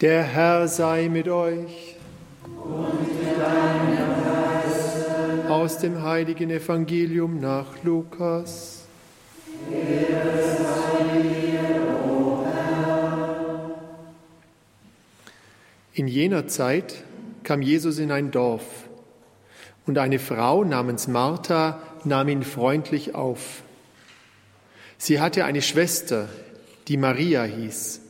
Der Herr sei mit euch. Und mit deinem Geist. Aus dem heiligen Evangelium nach Lukas. In jener Zeit kam Jesus in ein Dorf, und eine Frau namens Martha nahm ihn freundlich auf. Sie hatte eine Schwester, die Maria hieß.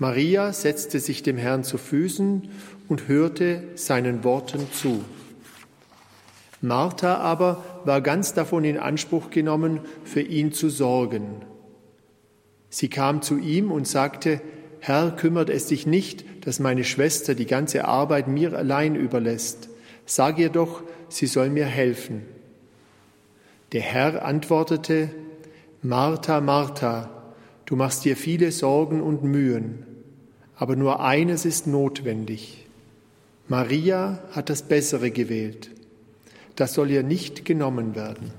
Maria setzte sich dem Herrn zu Füßen und hörte seinen Worten zu. Martha aber war ganz davon in Anspruch genommen, für ihn zu sorgen. Sie kam zu ihm und sagte, Herr, kümmert es dich nicht, dass meine Schwester die ganze Arbeit mir allein überlässt. Sag ihr doch, sie soll mir helfen. Der Herr antwortete, Martha, Martha, du machst dir viele Sorgen und Mühen aber nur eines ist notwendig. Maria hat das Bessere gewählt. Das soll ihr nicht genommen werden.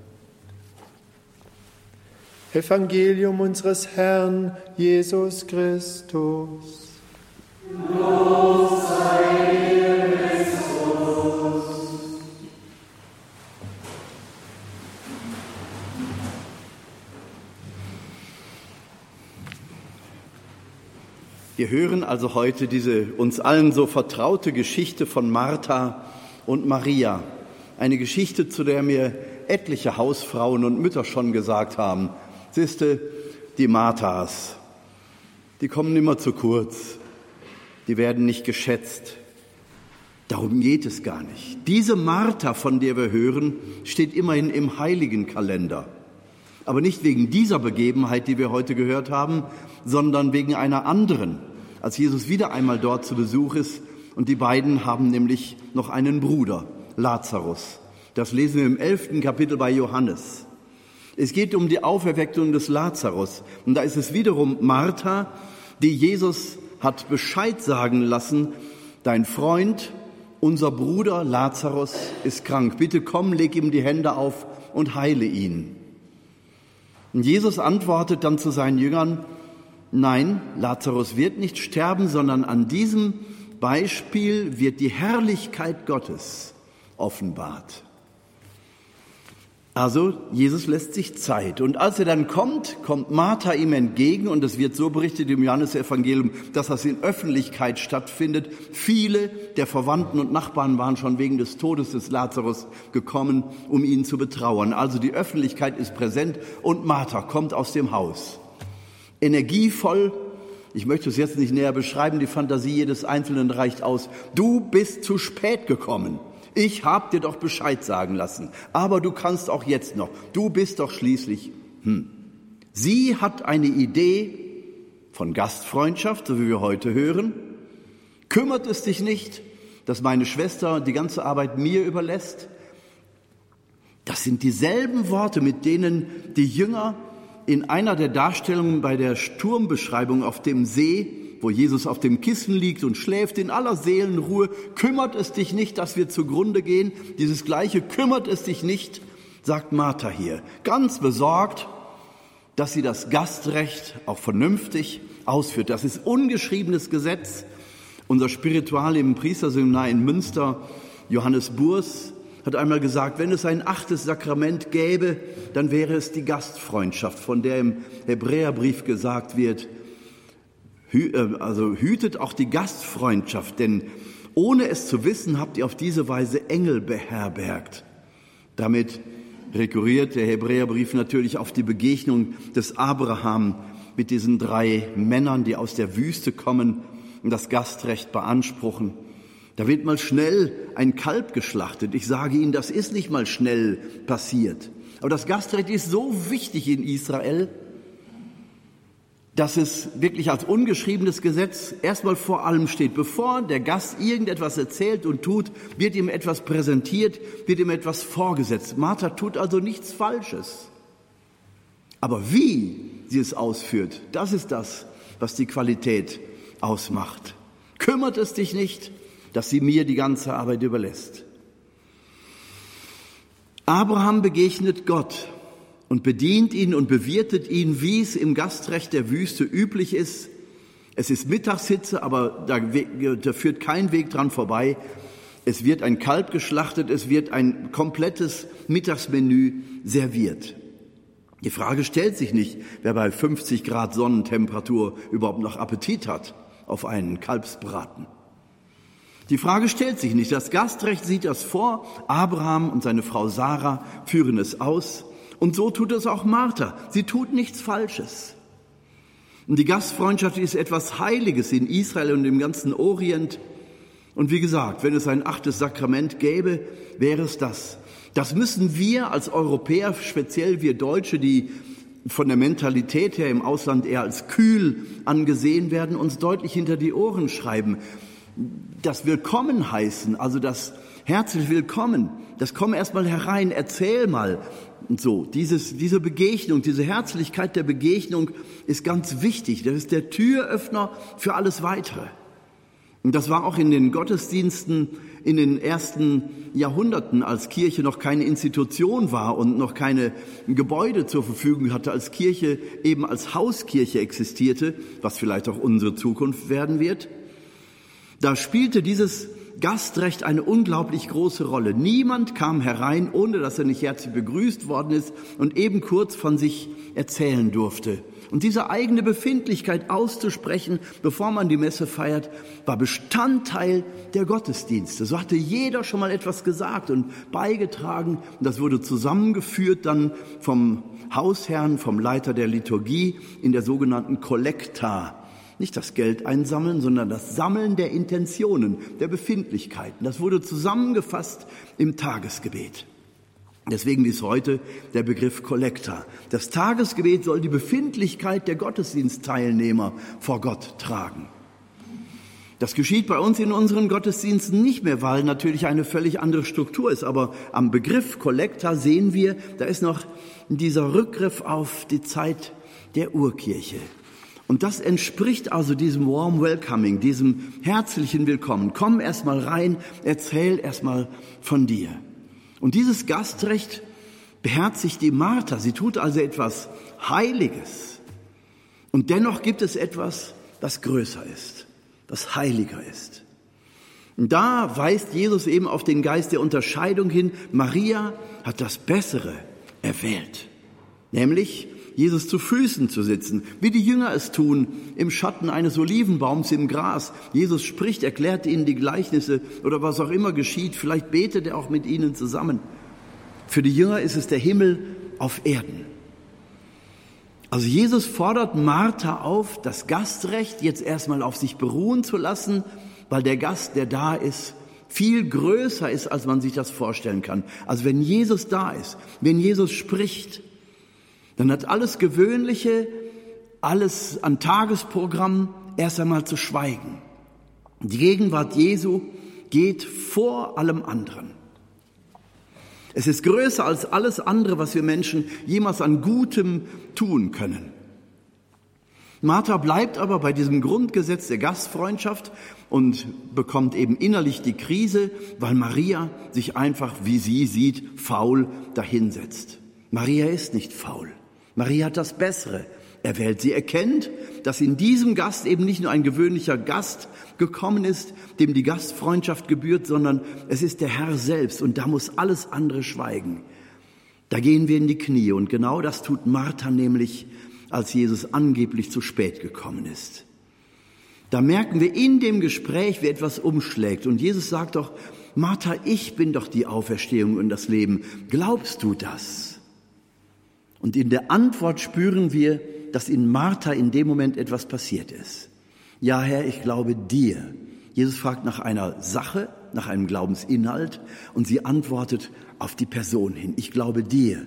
Evangelium unseres Herrn Jesus Christus. Los sei Wir hören also heute diese uns allen so vertraute Geschichte von Martha und Maria. Eine Geschichte, zu der mir etliche Hausfrauen und Mütter schon gesagt haben. Siehste, die Marthas, die kommen immer zu kurz. Die werden nicht geschätzt. Darum geht es gar nicht. Diese Martha, von der wir hören, steht immerhin im heiligen Kalender. Aber nicht wegen dieser Begebenheit, die wir heute gehört haben, sondern wegen einer anderen als Jesus wieder einmal dort zu Besuch ist. Und die beiden haben nämlich noch einen Bruder, Lazarus. Das lesen wir im elften Kapitel bei Johannes. Es geht um die Auferweckung des Lazarus. Und da ist es wiederum Martha, die Jesus hat Bescheid sagen lassen, dein Freund, unser Bruder Lazarus ist krank. Bitte komm, leg ihm die Hände auf und heile ihn. Und Jesus antwortet dann zu seinen Jüngern, Nein, Lazarus wird nicht sterben, sondern an diesem Beispiel wird die Herrlichkeit Gottes offenbart. Also Jesus lässt sich Zeit. Und als er dann kommt, kommt Martha ihm entgegen und es wird so berichtet im Johannesevangelium, dass das in Öffentlichkeit stattfindet. Viele der Verwandten und Nachbarn waren schon wegen des Todes des Lazarus gekommen, um ihn zu betrauern. Also die Öffentlichkeit ist präsent und Martha kommt aus dem Haus energievoll. Ich möchte es jetzt nicht näher beschreiben, die Fantasie jedes Einzelnen reicht aus. Du bist zu spät gekommen. Ich hab dir doch Bescheid sagen lassen. Aber du kannst auch jetzt noch. Du bist doch schließlich. Hm. Sie hat eine Idee von Gastfreundschaft, so wie wir heute hören. Kümmert es dich nicht, dass meine Schwester die ganze Arbeit mir überlässt? Das sind dieselben Worte, mit denen die Jünger in einer der Darstellungen bei der Sturmbeschreibung auf dem See, wo Jesus auf dem Kissen liegt und schläft in aller Seelenruhe, kümmert es dich nicht, dass wir zugrunde gehen. Dieses gleiche kümmert es dich nicht, sagt Martha hier, ganz besorgt, dass sie das Gastrecht auch vernünftig ausführt. Das ist ungeschriebenes Gesetz. Unser Spiritual im Priesterseminar in Münster, Johannes Burs, hat einmal gesagt, wenn es ein achtes Sakrament gäbe, dann wäre es die Gastfreundschaft, von der im Hebräerbrief gesagt wird, also hütet auch die Gastfreundschaft, denn ohne es zu wissen, habt ihr auf diese Weise Engel beherbergt. Damit rekurriert der Hebräerbrief natürlich auf die Begegnung des Abraham mit diesen drei Männern, die aus der Wüste kommen und das Gastrecht beanspruchen. Da wird mal schnell ein Kalb geschlachtet. Ich sage Ihnen, das ist nicht mal schnell passiert. Aber das Gastrecht ist so wichtig in Israel, dass es wirklich als ungeschriebenes Gesetz erstmal vor allem steht. Bevor der Gast irgendetwas erzählt und tut, wird ihm etwas präsentiert, wird ihm etwas vorgesetzt. Martha tut also nichts Falsches. Aber wie sie es ausführt, das ist das, was die Qualität ausmacht. Kümmert es dich nicht, dass sie mir die ganze Arbeit überlässt. Abraham begegnet Gott und bedient ihn und bewirtet ihn, wie es im Gastrecht der Wüste üblich ist. Es ist Mittagshitze, aber da, da führt kein Weg dran vorbei. Es wird ein Kalb geschlachtet, es wird ein komplettes Mittagsmenü serviert. Die Frage stellt sich nicht, wer bei 50 Grad Sonnentemperatur überhaupt noch Appetit hat auf einen Kalbsbraten. Die Frage stellt sich nicht. Das Gastrecht sieht das vor. Abraham und seine Frau Sarah führen es aus. Und so tut es auch Martha. Sie tut nichts Falsches. Und die Gastfreundschaft ist etwas Heiliges in Israel und im ganzen Orient. Und wie gesagt, wenn es ein achtes Sakrament gäbe, wäre es das. Das müssen wir als Europäer, speziell wir Deutsche, die von der Mentalität her im Ausland eher als kühl angesehen werden, uns deutlich hinter die Ohren schreiben. Das Willkommen heißen, also das herzlich willkommen, das komm erst mal herein, erzähl mal. Und so, dieses, diese Begegnung, diese Herzlichkeit der Begegnung ist ganz wichtig. Das ist der Türöffner für alles Weitere. Und das war auch in den Gottesdiensten in den ersten Jahrhunderten, als Kirche noch keine Institution war und noch keine Gebäude zur Verfügung hatte, als Kirche eben als Hauskirche existierte, was vielleicht auch unsere Zukunft werden wird. Da spielte dieses Gastrecht eine unglaublich große Rolle. Niemand kam herein, ohne dass er nicht herzlich begrüßt worden ist und eben kurz von sich erzählen durfte. Und diese eigene Befindlichkeit auszusprechen, bevor man die Messe feiert, war Bestandteil der Gottesdienste. So hatte jeder schon mal etwas gesagt und beigetragen. Und das wurde zusammengeführt dann vom Hausherrn, vom Leiter der Liturgie in der sogenannten Kollekta. Nicht das Geld einsammeln, sondern das Sammeln der Intentionen, der Befindlichkeiten. Das wurde zusammengefasst im Tagesgebet. Deswegen ist heute der Begriff Kollektor. Das Tagesgebet soll die Befindlichkeit der Gottesdienstteilnehmer vor Gott tragen. Das geschieht bei uns in unseren Gottesdiensten nicht mehr, weil natürlich eine völlig andere Struktur ist. Aber am Begriff Kollektor sehen wir, da ist noch dieser Rückgriff auf die Zeit der Urkirche. Und das entspricht also diesem warm welcoming, diesem herzlichen Willkommen. Komm erst mal rein, erzähl erst mal von dir. Und dieses Gastrecht beherzigt die Martha. Sie tut also etwas Heiliges. Und dennoch gibt es etwas, das größer ist, das heiliger ist. Und da weist Jesus eben auf den Geist der Unterscheidung hin. Maria hat das Bessere erwählt, nämlich Jesus zu Füßen zu sitzen, wie die Jünger es tun, im Schatten eines Olivenbaums im Gras. Jesus spricht, erklärt ihnen die Gleichnisse oder was auch immer geschieht. Vielleicht betet er auch mit ihnen zusammen. Für die Jünger ist es der Himmel auf Erden. Also Jesus fordert Martha auf, das Gastrecht jetzt erstmal auf sich beruhen zu lassen, weil der Gast, der da ist, viel größer ist, als man sich das vorstellen kann. Also wenn Jesus da ist, wenn Jesus spricht, dann hat alles Gewöhnliche, alles an Tagesprogramm erst einmal zu schweigen. Die Gegenwart Jesu geht vor allem anderen. Es ist größer als alles andere, was wir Menschen jemals an Gutem tun können. Martha bleibt aber bei diesem Grundgesetz der Gastfreundschaft und bekommt eben innerlich die Krise, weil Maria sich einfach, wie sie sieht, faul dahinsetzt. Maria ist nicht faul. Maria hat das Bessere erwählt. Sie erkennt, dass in diesem Gast eben nicht nur ein gewöhnlicher Gast gekommen ist, dem die Gastfreundschaft gebührt, sondern es ist der Herr selbst und da muss alles andere schweigen. Da gehen wir in die Knie und genau das tut Martha nämlich, als Jesus angeblich zu spät gekommen ist. Da merken wir in dem Gespräch, wie etwas umschlägt und Jesus sagt doch, Martha, ich bin doch die Auferstehung und das Leben. Glaubst du das? Und in der Antwort spüren wir, dass in Martha in dem Moment etwas passiert ist. Ja, Herr, ich glaube dir. Jesus fragt nach einer Sache, nach einem Glaubensinhalt und sie antwortet auf die Person hin. Ich glaube dir,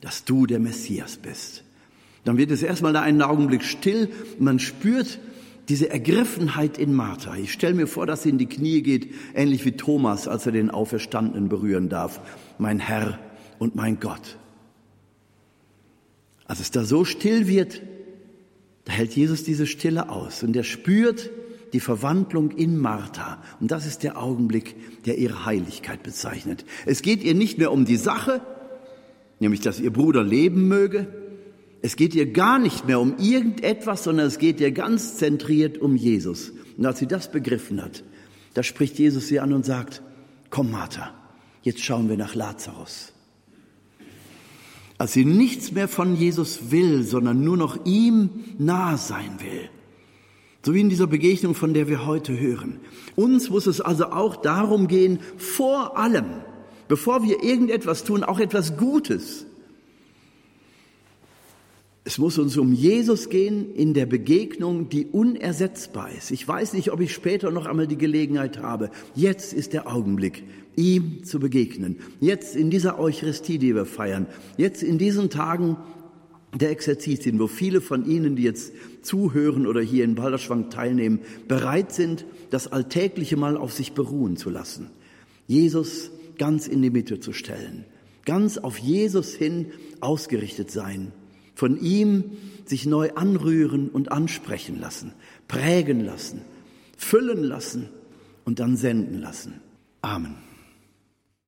dass du der Messias bist. Dann wird es erstmal da einen Augenblick still und man spürt diese Ergriffenheit in Martha. Ich stelle mir vor, dass sie in die Knie geht, ähnlich wie Thomas, als er den Auferstandenen berühren darf. Mein Herr und mein Gott. Als es da so still wird, da hält Jesus diese Stille aus und er spürt die Verwandlung in Martha. Und das ist der Augenblick, der ihre Heiligkeit bezeichnet. Es geht ihr nicht mehr um die Sache, nämlich dass ihr Bruder leben möge. Es geht ihr gar nicht mehr um irgendetwas, sondern es geht ihr ganz zentriert um Jesus. Und als sie das begriffen hat, da spricht Jesus sie an und sagt, komm Martha, jetzt schauen wir nach Lazarus. Als sie nichts mehr von Jesus will, sondern nur noch ihm nah sein will. So wie in dieser Begegnung, von der wir heute hören. Uns muss es also auch darum gehen, vor allem, bevor wir irgendetwas tun, auch etwas Gutes. Es muss uns um Jesus gehen in der Begegnung, die unersetzbar ist. Ich weiß nicht, ob ich später noch einmal die Gelegenheit habe. Jetzt ist der Augenblick, ihm zu begegnen. Jetzt in dieser Eucharistie, die wir feiern. Jetzt in diesen Tagen der Exerzitien, wo viele von Ihnen, die jetzt zuhören oder hier in Balderschwang teilnehmen, bereit sind, das Alltägliche mal auf sich beruhen zu lassen. Jesus ganz in die Mitte zu stellen, ganz auf Jesus hin ausgerichtet sein, von ihm sich neu anrühren und ansprechen lassen, prägen lassen, füllen lassen und dann senden lassen. Amen.